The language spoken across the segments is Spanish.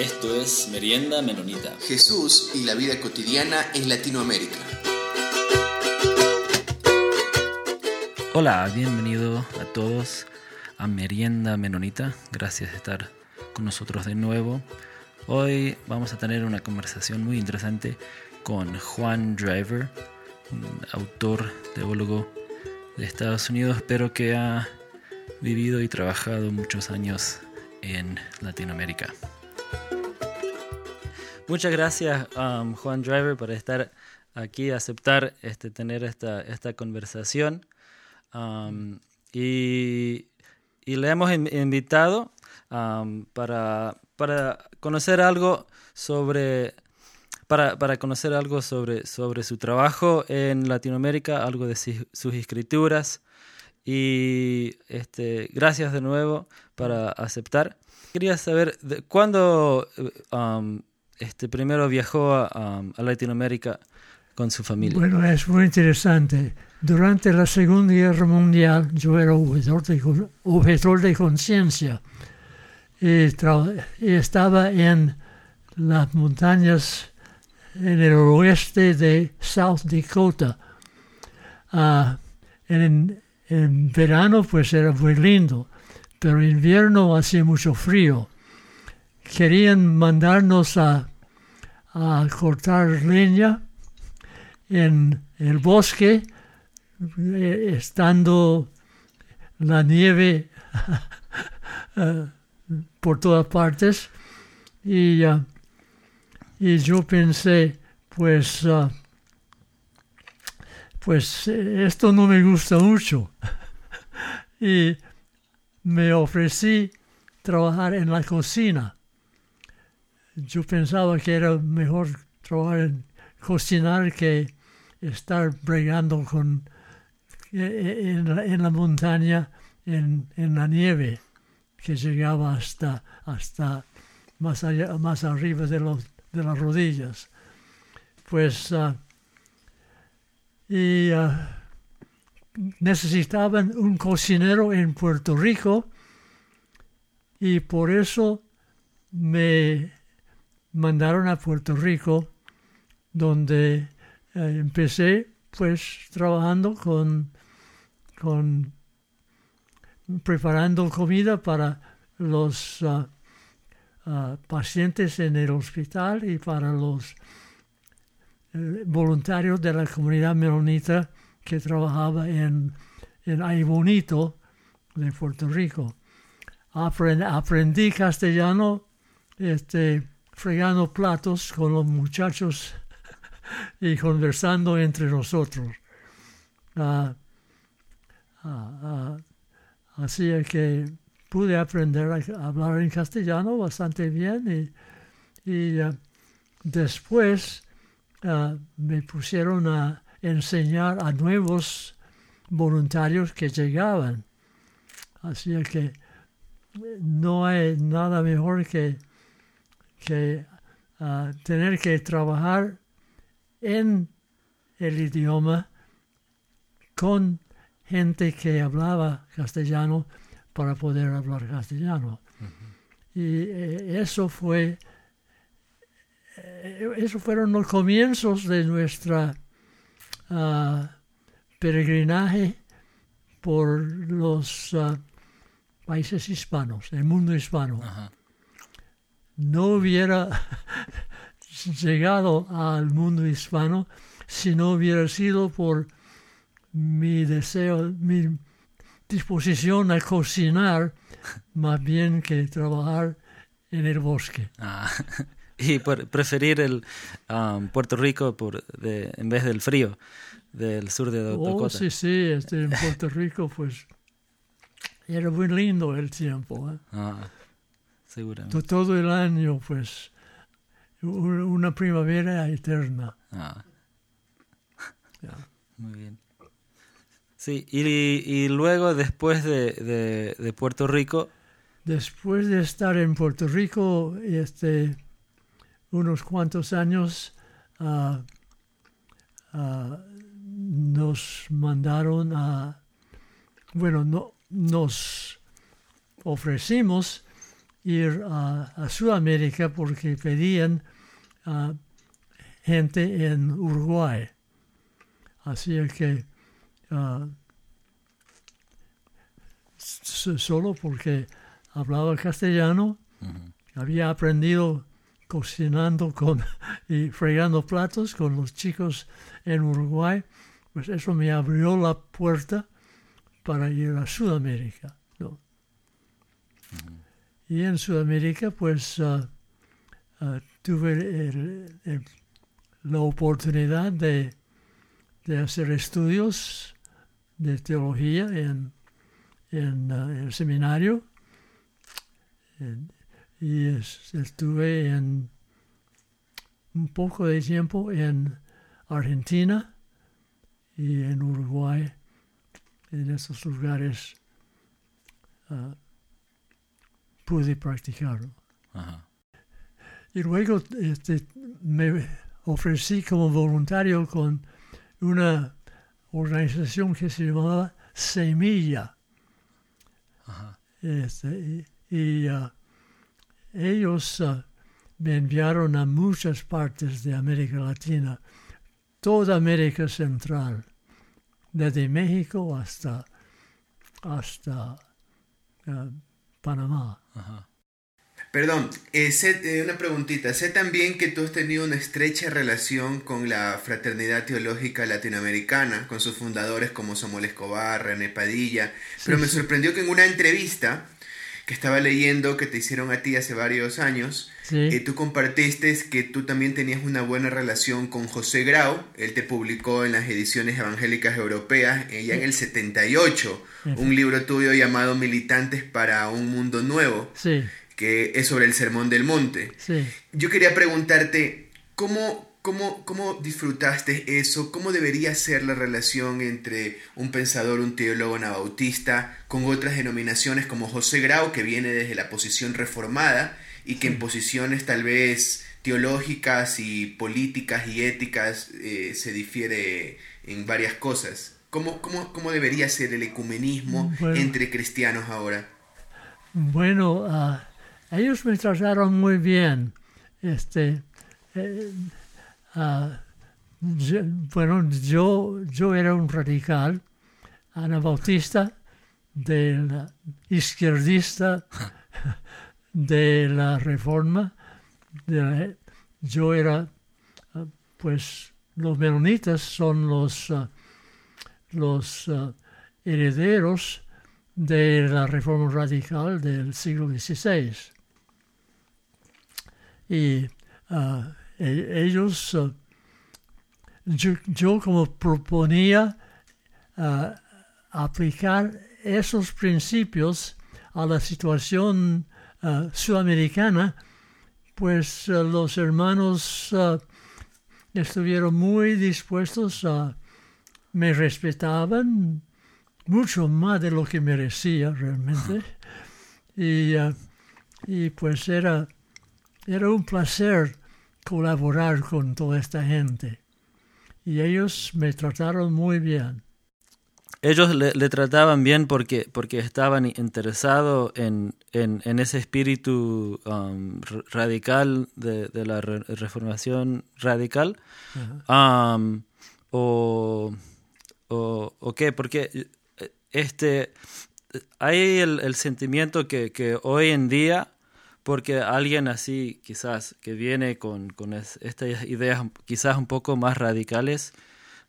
Esto es Merienda Menonita. Jesús y la vida cotidiana en Latinoamérica. Hola, bienvenido a todos a Merienda Menonita. Gracias de estar con nosotros de nuevo. Hoy vamos a tener una conversación muy interesante con Juan Driver, un autor, teólogo de Estados Unidos, pero que ha vivido y trabajado muchos años en Latinoamérica. Muchas gracias, um, Juan Driver, por estar aquí, aceptar este, tener esta, esta conversación. Um, y, y, le hemos invitado um, para, para conocer algo sobre para, para, conocer algo sobre, sobre su trabajo en Latinoamérica, algo de sus escrituras. Y este, gracias de nuevo para aceptar. Quería saber de, cuándo um, este, primero viajó a, a, Latinoamérica con su familia. Bueno, es muy interesante. Durante la Segunda Guerra Mundial yo era objetor de, objetor de conciencia y, estaba en las montañas en el oeste de South Dakota. Uh, en, en, verano pues era muy lindo, pero en invierno hacía mucho frío. Querían mandarnos a, a cortar leña en el bosque, eh, estando la nieve uh, por todas partes. Y y yo pensé, pues, uh, pues esto no me gusta mucho. y me ofrecí trabajar en la cocina. Yo pensaba que era mejor trabajar en cocinar que estar bregando con, en, la, en la montaña, en, la nieve, que llegaba hasta, hasta más, allá, más arriba de los de las rodillas. Pues, uh, y uh, necesitaban un cocinero en Puerto Rico y por eso me mandaron a Puerto Rico donde uh, empecé pues trabajando con, con preparando comida para los uh, pacientes en el hospital y para los eh, voluntarios de la comunidad menonita que trabajaba en, en Ay Bonito de Puerto Rico. Aprend, aprendí castellano este, fregando platos con los muchachos y conversando entre nosotros. Uh, uh, así que pude aprender a hablar en castellano bastante bien y, y después me pusieron a enseñar a nuevos voluntarios que llegaban. Así que no hay nada mejor que, que uh, tener que trabajar en el idioma con gente que hablaba castellano para poder hablar castellano. Y eh, eso fue, eh, eso fueron los comienzos de nuestra uh, peregrinaje por los uh, países hispanos, el mundo hispano. No hubiera llegado al mundo hispano si no hubiera sido por mi deseo, mi disposición a cocinar más bien que trabajar en el bosque. Ah, y por preferir el um, Puerto Rico por de, en vez del frío del sur de Dakota. Oh, sí, sí, este, en Puerto Rico pues era muy lindo el tiempo. ¿eh? Ah, seguramente. Todo el año pues una primavera eterna. Ah. Yeah. Muy bien. Sí, y, y luego después de, de, de, Puerto Rico. Después de estar en Puerto Rico este, unos cuantos años, uh, uh, nos mandaron a, bueno, no, nos ofrecimos ir a, a Sudamérica porque pedían a gente en Uruguay. Así que ah, solo porque hablaba castellano, había aprendido cocinando con, y fregando platos con los chicos en Uruguay, pues eso me abrió la puerta para ir a Sudamérica. Y en Sudamérica, pues ah, ah, tuve la oportunidad de, hacer estudios de teología en, ah, el seminario. Y es- estuve en un poco de tiempo en Argentina y en Uruguay, en esos lugares pude practicarlo. Ajá. Y luego este, me ofrecí como voluntario con una organización que se llamaba Semilla. Este, y y, ah, ellos ah, me enviaron a muchas partes de América Latina, toda América Central, desde México hasta, hasta ah, Panamá. Perdón, eh, sé- eh, una preguntita. Sé también que tú has tenido una estrecha relación con la Fraternidad Teológica Latinoamericana, con sus fundadores como Samuel Escobar, René Padilla, pero me sorprendió que en una entrevista que estaba leyendo que te hicieron a ti hace varios años, Sí. eh, tú compartiste que tú también tenías una buena relación con José Grau. Él te publicó en las ediciones evangélicas europeas, eh, ya en el 78, un libro tuyo llamado Militantes para un Mundo Nuevo, que es sobre el Sermón del Monte. Yo quería preguntarte, ¿cómo, cómo, cómo disfrutaste eso? ¿Cómo debería ser la relación entre un pensador, un teólogo anabautista, con otras denominaciones como José Grau, que viene desde la posición reformada y que en posiciones tal vez teológicas y políticas y éticas eh, se difiere en varias cosas? ¿Cómo, cómo, cómo debería ser el ecumenismo Bueno. entre cristianos ahora? Bueno, ah, ellos me trataron muy bien. Este, eh, ah, yo- bueno, yo, yo era un radical, anabautista, del izquierdista de la reforma. de la- yo era, ah, pues, los menonitas son los, ah, los ah, herederos de la reforma radical del siglo XVI. Y e- ellos, yo, yo como proponía aplicar esos principios a la situación ah, sudamericana, pues ah, los hermanos ah, estuvieron muy dispuestos a, me respetaban, mucho más de lo que merecía realmente. Y, ah, y pues era, era un placer colaborar con toda esta gente. Y ellos me trataron muy bien. Ellos le, le trataban bien porque, porque estaban interesados en, en, en ese espíritu um, radical de, de la re- reformación radical. Um, o, o, o qué, porque eh, este, hay el, el sentimiento que, que hoy en día, porque alguien así quizás que viene con, con es- estas ideas quizás un poco más radicales,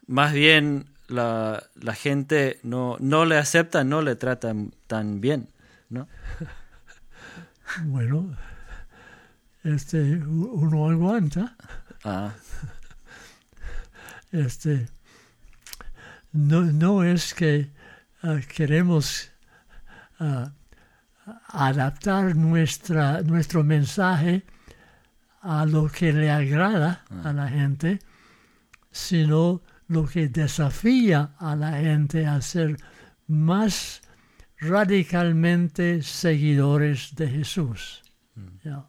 más bien la, la gente no, no le acepta, no le trata tan bien, ¿no? Bueno, este, uno aguanta. Ah, Este, no, no es que ah, queremos ah, adaptar nuestra, nuestro mensaje a lo que le agrada a la gente, sino lo que desafía a la gente a ser más radicalmente seguidores de Jesús. Ya.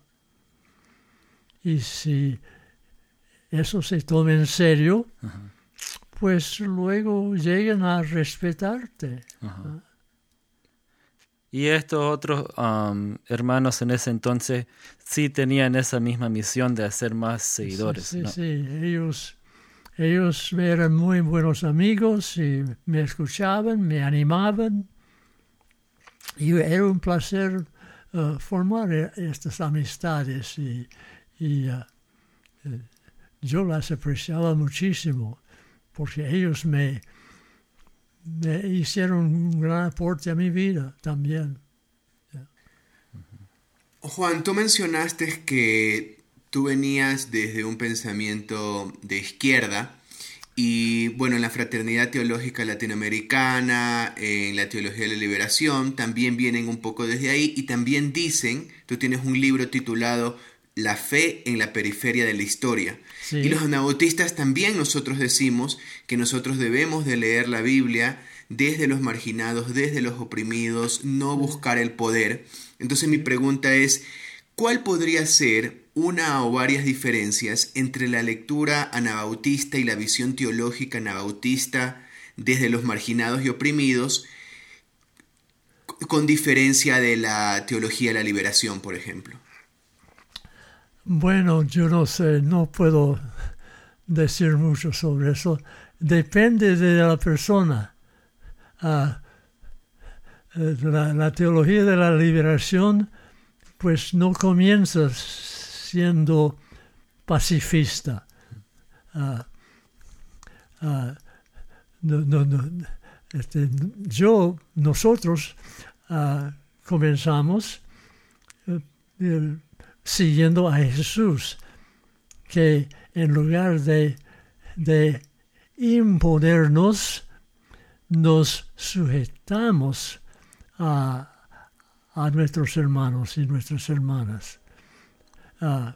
Y si eso se toma en serio, pues luego llegan a respetarte. Y estos otros um, hermanos en ese entonces sí tenían esa misma misión de hacer más seguidores. Sí, ¿no? sí, ellos, ellos eran muy buenos amigos y me escuchaban, me animaban. Y era un placer uh, formar e- estas amistades y, eh, yo las apreciaba muchísimo porque ellos me, me hicieron un gran aporte a mi vida también. Juan, tú mencionaste que tú venías desde un pensamiento de izquierda y bueno, en la fraternidad teológica latinoamericana, en la teología de la liberación, también vienen un poco desde ahí y también dicen, tú tienes un libro titulado La fe en la periferia de la historia. Sí. Y los anabautistas también nosotros decimos que nosotros debemos de leer la Biblia desde los marginados, desde los oprimidos, no buscar el poder. Entonces mi pregunta es, ¿cuál podría ser una o varias diferencias entre la lectura anabautista y la visión teológica anabautista desde los marginados y oprimidos, con diferencia de la teología de la liberación, por ejemplo? Bueno, yo no sé, no puedo decir mucho sobre eso. Depende de la persona. Ah, eh, la, la teología de la liberación, pues no comienza siendo pacifista. Ah, ah, no, no, no, este, yo, nosotros ah, comenzamos eh, siguiendo a Jesús, que en lugar de, de imponernos, nos sujetamos a, a nuestros hermanos y nuestras hermanas. Ah,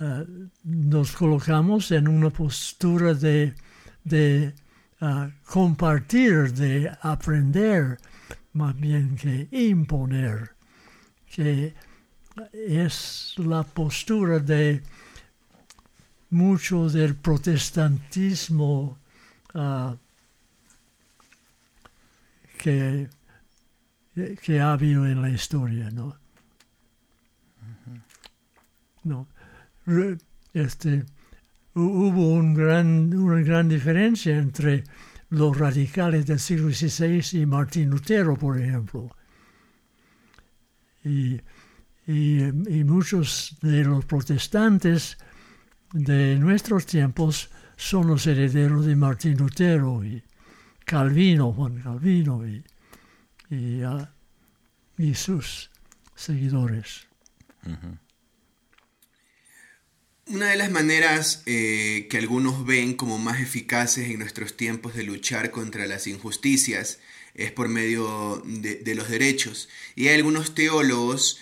ah, nos colocamos en una postura de, ah, compartir, de aprender, más bien que imponer, que es la postura de mucho del protestantismo que, que ha habido en la historia, ¿no? No. Este, hu- hubo un gran, una gran diferencia entre los radicales del siglo XVI y Martín Lutero, por ejemplo. Y, y, y muchos de los protestantes de nuestros tiempos son los herederos de Martín Lutero y Calvino, Juan Calvino y, y, ah, y sus seguidores. Una de las maneras eh, que algunos ven como más eficaces en nuestros tiempos de luchar contra las injusticias es por medio de, de los derechos. Y hay algunos teólogos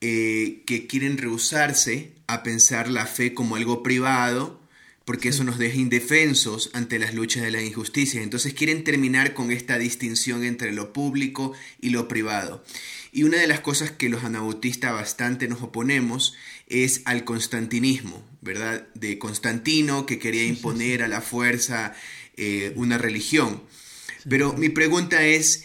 eh, que quieren rehusarse a pensar la fe como algo privado, porque eso nos deja indefensos ante las luchas de las injusticias. Entonces quieren terminar con esta distinción entre lo público y lo privado. Y una de las cosas que los anabautistas bastante nos oponemos es al constantinismo, ¿verdad? De Constantino que quería imponer a la fuerza eh, una religión. Pero mi pregunta es,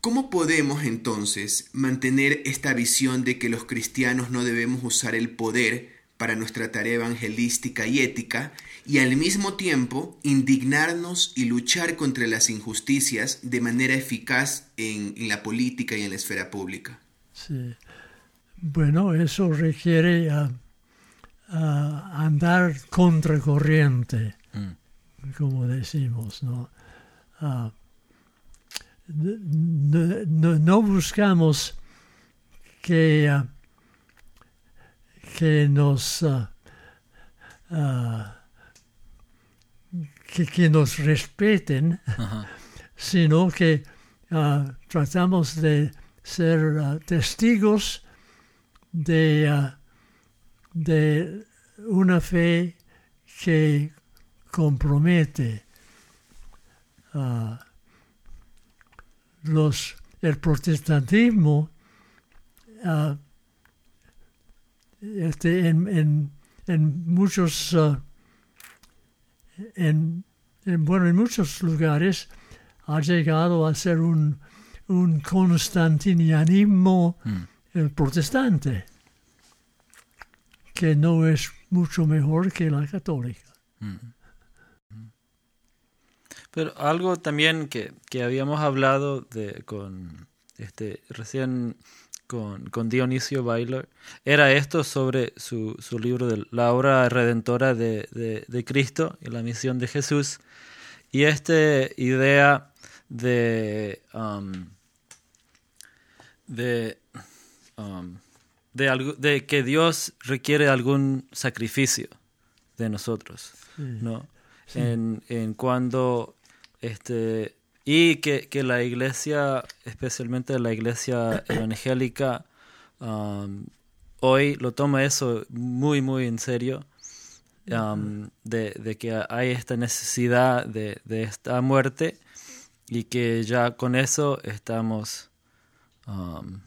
¿cómo podemos entonces mantener esta visión de que los cristianos no debemos usar el poder para nuestra tarea evangelística y ética y al mismo tiempo indignarnos y luchar contra las injusticias de manera eficaz en, en la política y en la esfera pública? Sí. Bueno, eso requiere ah, andar contracorriente, como decimos, ¿no? Ah, no, no- no buscamos que, ah, que nos ah, que, que nos respeten, sino que tratamos de ser testigos de, ah, de una fe que compromete ah, los, el protestantismo ah, este, en, en, en muchos ah, en, en, bueno en muchos lugares ha llegado a ser un, un constantinianismo eh, protestante, que no es mucho mejor que la católica. Pero algo también que, que habíamos hablado de, con este recién con, con Dionisio Bailer era esto sobre su, su libro de la obra redentora de, de, de Cristo y la misión de Jesús y esta idea de um, de, um, de, algo, de que Dios requiere algún sacrificio de nosotros, ¿no? En, en cuando este y que, que, la iglesia, especialmente la iglesia evangélica, um, hoy lo toma eso muy, muy en serio, um, de, de, que hay esta necesidad de, de, esta muerte y que ya con eso estamos um,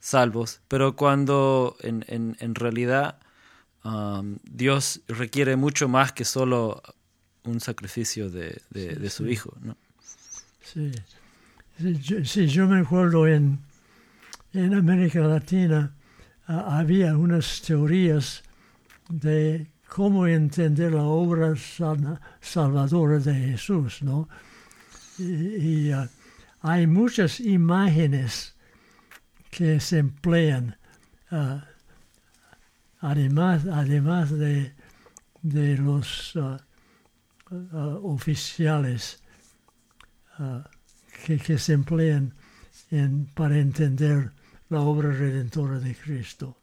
salvos. Pero cuando en, en, en realidad Dios requiere mucho más que solo un sacrificio de, de, de su Hijo, ¿no? Sí. Sí, yo, me acuerdo en, en América Latina uh, había unas teorías de cómo entender la obra sal, salvadora de Jesús, ¿no? Y, y uh, hay muchas imágenes que se emplean, uh, además, además de, de los oficiales Uh, que, que, se emplean para entender la obra redentora de Cristo.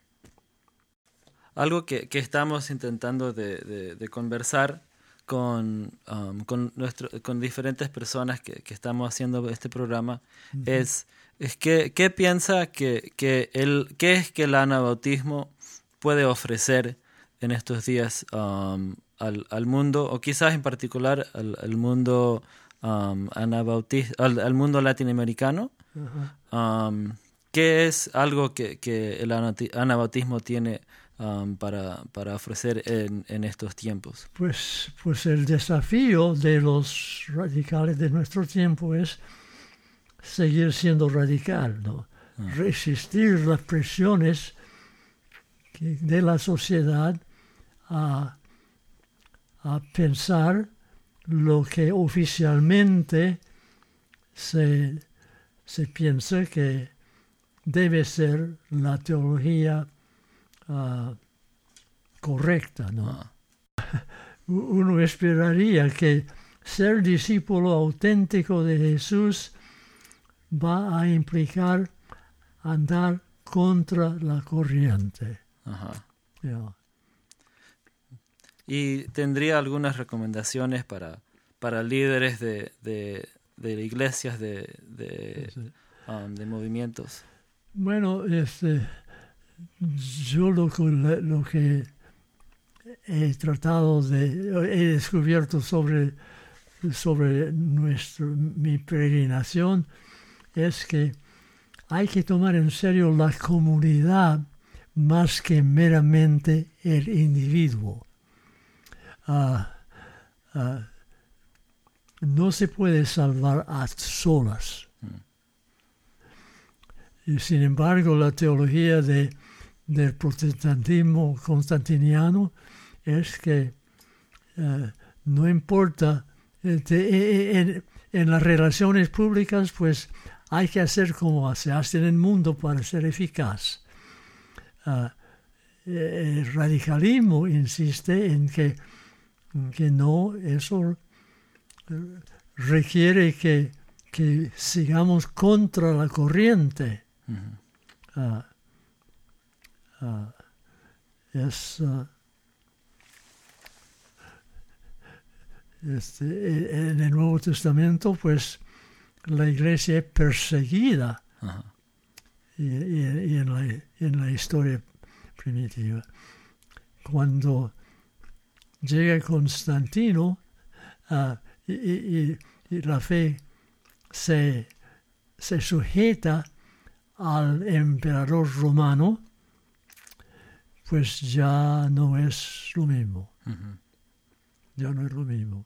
Algo que, que estamos intentando de, de conversar con, um, con, nuestro, con diferentes personas que, que estamos haciendo este programa uh -huh. es, es que, qué piensa que, que el, qué es que el anabautismo puede ofrecer en estos días um, al, al, mundo, o quizás en particular al, al mundo um, al, al, mundo latinoamericano, uh -huh. um, ¿qué es algo que, que el anabautismo tiene um, para, para, ofrecer en, en, estos tiempos? Pues, pues el desafío de los radicales de nuestro tiempo es seguir siendo radical, ¿no? -huh. resistir las presiones de la sociedad a, a pensar lo que oficialmente se, se piensa que debe ser la teología uh, correcta, ¿no? Ah. Uno esperaría que ser discípulo auténtico de Jesús va a implicar andar contra la corriente. Ajá. Yeah. ¿Y tendría algunas recomendaciones para, para líderes de, de, de iglesias, de, de, sí. um, de, movimientos? Bueno, este, yo lo, lo que he tratado de, he descubierto sobre, sobre nuestro, mi peregrinación es que hay que tomar en serio la comunidad más que meramente el individuo. Uh, uh, no se puede salvar a solas. Mm. Y sin embargo, la teología de, del protestantismo constantiniano es que uh, no importa, este, en, en, las relaciones públicas, pues hay que hacer como se hace en el mundo para ser eficaz. el radicalismo insiste en que que no, eso requiere que, que sigamos contra la corriente. Uh -huh. uh, uh, es, este, en el Nuevo Testamento, pues la iglesia es perseguida y, y, y en, la, en la historia primitiva. Cuando llega Constantino uh, y, y, y, la fe se, se, sujeta al emperador romano, pues ya no es lo mismo. Uh -huh. Ya no es lo mismo.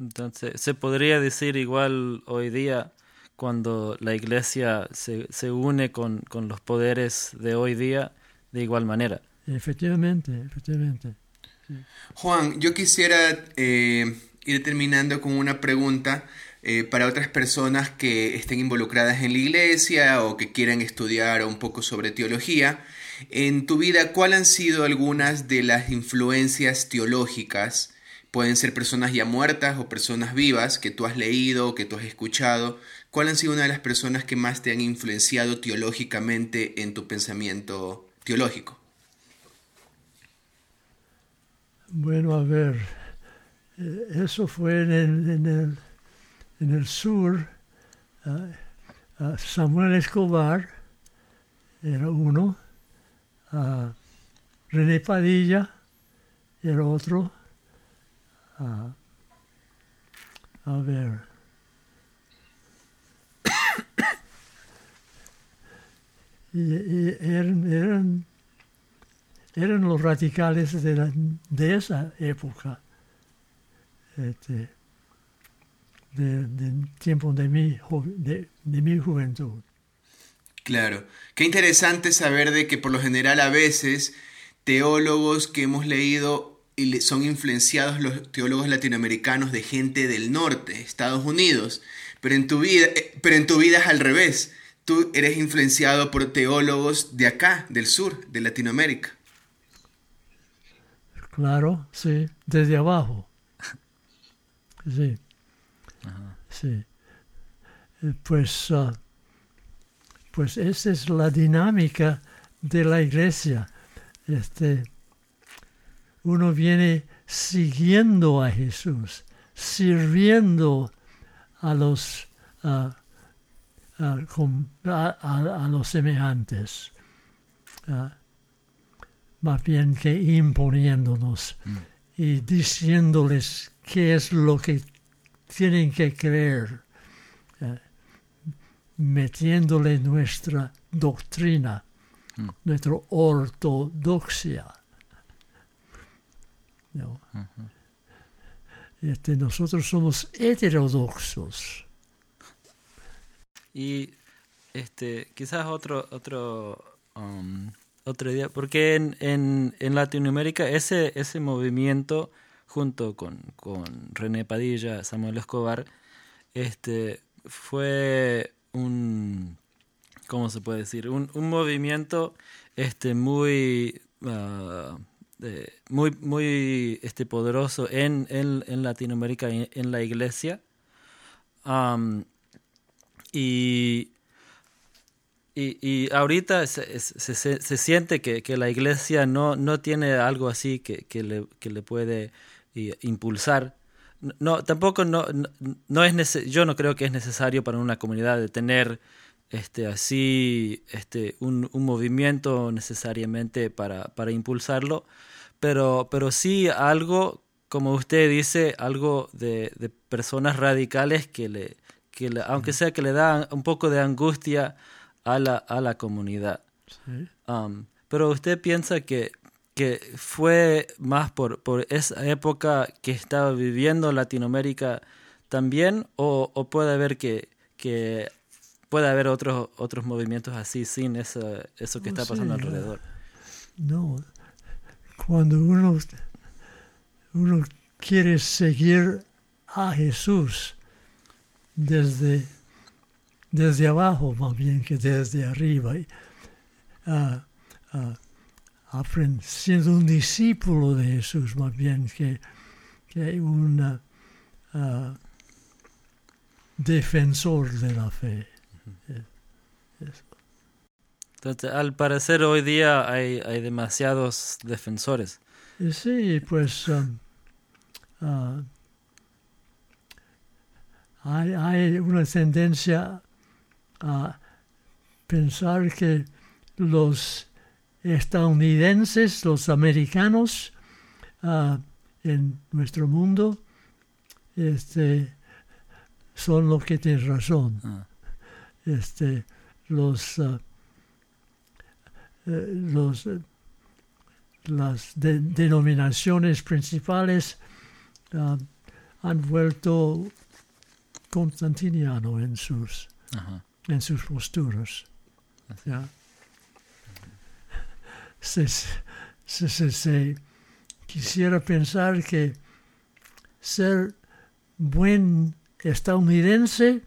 Entonces, se podría decir igual hoy día cuando la iglesia se, se une con, con, los poderes de hoy día de igual manera. Efectivamente, efectivamente. Juan, yo quisiera eh, ir terminando con una pregunta eh, para otras personas que estén involucradas en la iglesia o que quieran estudiar un poco sobre teología. En tu vida, ¿cuáles han sido algunas de las influencias teológicas? Pueden ser personas ya muertas o personas vivas que tú has leído o que tú has escuchado. ¿Cuál han sido una de las personas que más te han influenciado teológicamente en tu pensamiento teológico? Bueno, a ver, eh, eso fue en el, en el, sur. Samuel Escobar era uno, uh, René Padilla era otro. Uh, a ver. y, y eran, eran eran los radicales de, la, de esa época, este, del de tiempo de mi, de, de mi juventud. Claro, qué interesante saber de que por lo general a veces teólogos que hemos leído y son influenciados los teólogos latinoamericanos de gente del norte, Estados Unidos, pero en tu vida, eh, pero en tu vida es al revés. Tú eres influenciado por teólogos de acá, del sur, de Latinoamérica. Claro, sí, desde abajo. Sí. Ajá. Sí. Pues, uh, pues esa es la dinámica de la iglesia. Este, uno viene siguiendo a Jesús, sirviendo a los, uh, uh, a, a, a, los semejantes más bien que imponiéndonos mm. y diciéndoles qué es lo que tienen que creer, metiéndole nuestra doctrina, mm. nuestra ortodoxia. ¿no? Uh -huh. este, nosotros somos heterodoxos. Y este, quizás otro, otro um, otro día, porque en, en, en, Latinoamérica ese, ese movimiento, junto con, con René Padilla, Samuel Escobar, este, fue un, ¿cómo se puede decir? Un, un movimiento este, muy, uh, eh, muy, muy este, poderoso en, en, en Latinoamérica, en, en, la iglesia. Y y, y ahorita se, se, se siente que, que, la iglesia no, no tiene algo así que, que, le, que le puede impulsar. No, tampoco no, no, es yo no creo que es necesario para una comunidad de tener este así este un, un movimiento necesariamente para, para impulsarlo, pero, pero sí algo, como usted dice, algo de, de personas radicales que le, que le, aunque sea que le dan un poco de angustia a la, a la comunidad. Sí. Um, pero usted piensa que, que fue más por, por esa época que estaba viviendo Latinoamérica también o, o puede haber que, que puede haber otros otros movimientos así sin eso, eso que está pasando sé, alrededor. No, cuando uno, uno quiere seguir a Jesús desde desde abajo más bien que desde arriba. Uh, uh, siendo un discípulo de Jesús más bien que, que un uh, defensor de la fe. Entonces, al parecer hoy día hay, hay demasiados defensores. Sí, pues um, hay, hay una tendencia a pensar que los estadounidenses, los americanos uh, en nuestro mundo, este, son los que tienen razón. Ah. Este, los, uh, eh, los las de, denominaciones principales uh, han vuelto constantiniano en sus en sus posturas. ¿ya? Se, se, se, se, quisiera pensar que ser buen estadounidense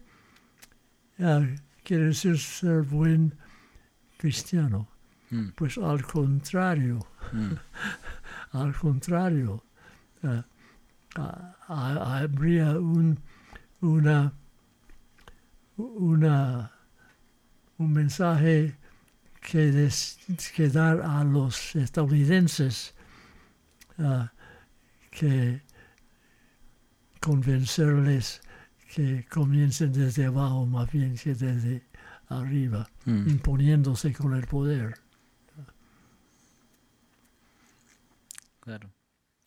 uh, quiere decir ser buen cristiano. Mm. Pues al contrario, Mm. al contrario, uh, uh, habría un, una, una, un mensaje que, des, que dar a los estadounidenses uh, que convencerles que comiencen desde abajo más bien que desde arriba, Mm. imponiéndose con el poder. Claro.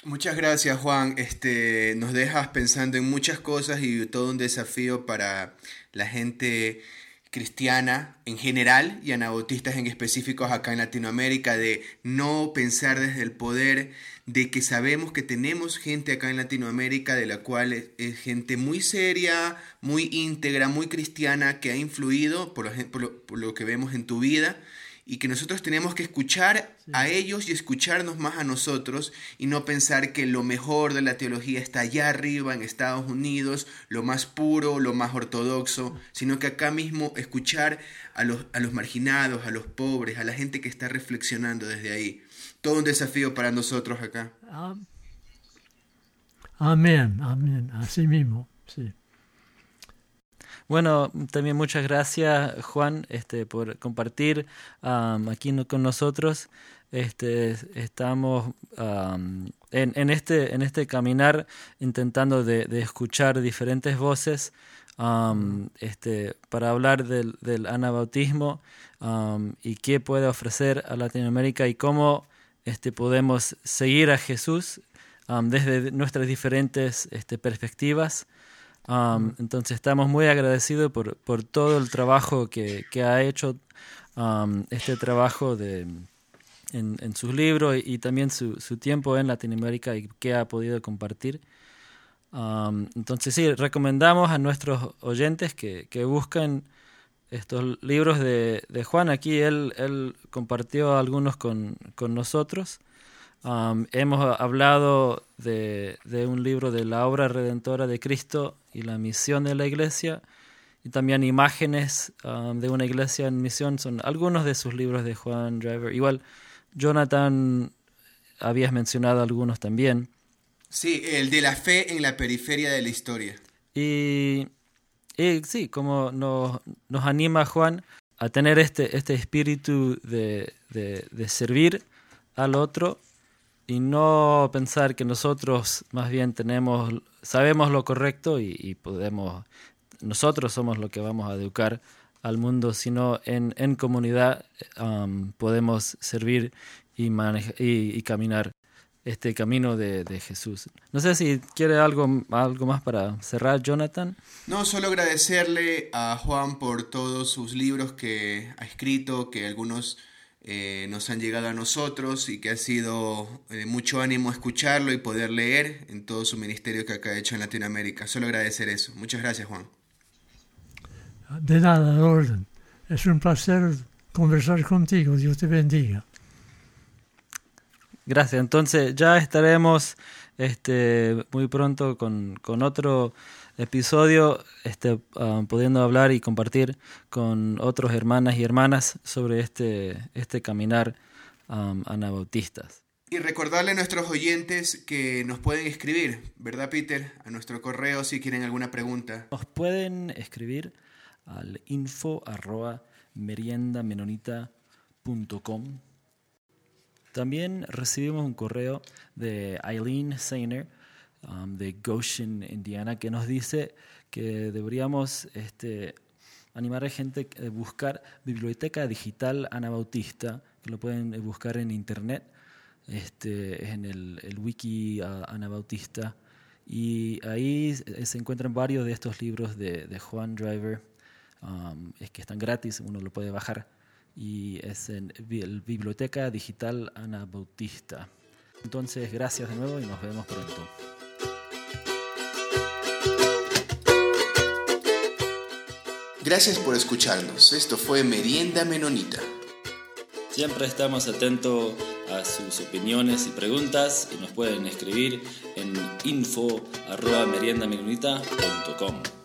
Muchas gracias Juan, este, nos dejas pensando en muchas cosas y todo un desafío para la gente cristiana en general y anabautistas en específicos acá en Latinoamérica de no pensar desde el poder, de que sabemos que tenemos gente acá en Latinoamérica de la cual es, gente muy seria, muy íntegra, muy cristiana que ha influido por lo, por lo- por lo que vemos en tu vida y que nosotros tenemos que escuchar a ellos y escucharnos más a nosotros y no pensar que lo mejor de la teología está allá arriba en Estados Unidos, lo más puro, lo más ortodoxo, sino que acá mismo escuchar a los, a los marginados, a los pobres, a la gente que está reflexionando desde ahí. Todo un desafío para nosotros acá. Am- Amén, amén, así mismo, sí. Bueno, también muchas gracias Juan este, por compartir am, aquí con nosotros. Este, estamos am, en, en este, en este caminar intentando de, escuchar diferentes voces am, este, para hablar del, del anabautismo y qué puede ofrecer a Latinoamérica y cómo este, podemos seguir a Jesús desde nuestras diferentes este, perspectivas. Um, entonces estamos muy agradecidos por, por todo el trabajo que, que ha hecho um, este trabajo de, en, en sus libros y, y también su, su tiempo en Latinoamérica y que ha podido compartir. Um, entonces sí, recomendamos a nuestros oyentes que, que busquen estos libros de, de Juan. Aquí él, él compartió algunos con, con nosotros. Um, hemos hablado de, de un libro de la obra redentora de Cristo y la misión de la iglesia, y también imágenes um, de una iglesia en misión, son algunos de sus libros de Juan Driver. Igual, Jonathan, habías mencionado algunos también. Sí, el de la fe en la periferia de la historia. Y, y sí, como nos, nos anima Juan a tener este, este espíritu de, de, de servir al otro y no pensar que nosotros más bien tenemos, sabemos lo correcto y, y podemos, nosotros somos lo que vamos a educar al mundo, sino en, en comunidad um, podemos servir y, maneja- y, y caminar este camino de, de Jesús. No sé si quiere algo, algo más para cerrar, Jonathan. No, solo agradecerle a Juan por todos sus libros que ha escrito, que algunos eh, nos han llegado a nosotros y que ha sido de mucho ánimo escucharlo y poder leer en todo su ministerio que acá ha hecho en Latinoamérica. Solo agradecer eso. Muchas gracias, Juan. De nada, de orden. Es un placer conversar contigo. Dios te bendiga. Gracias. Entonces ya estaremos este, muy pronto con, con otro episodio, este, ah, pudiendo hablar y compartir con otros hermanas y hermanas sobre este, este caminar um, anabautistas. Y recordarle a nuestros oyentes que nos pueden escribir, ¿verdad, Peter? A nuestro correo si quieren alguna pregunta. Nos pueden escribir al info arroba meriendamenonita.com. También recibimos un correo de Eileen Sainer um, de Goshen, Indiana, que nos dice que deberíamos este, animar a gente a buscar biblioteca digital anabautista, que lo pueden buscar en internet, este, en el, el wiki uh, anabautista. Y ahí se encuentran varios de estos libros de, de Juan Driver, um, es que están gratis, uno lo puede bajar. Y es en el Biblioteca Digital Anabautista. Entonces, gracias de nuevo y nos vemos pronto. Gracias por escucharnos. Esto fue Merienda Menonita. Siempre estamos atentos a sus opiniones y preguntas y nos pueden escribir en info.meriendamenonita.com.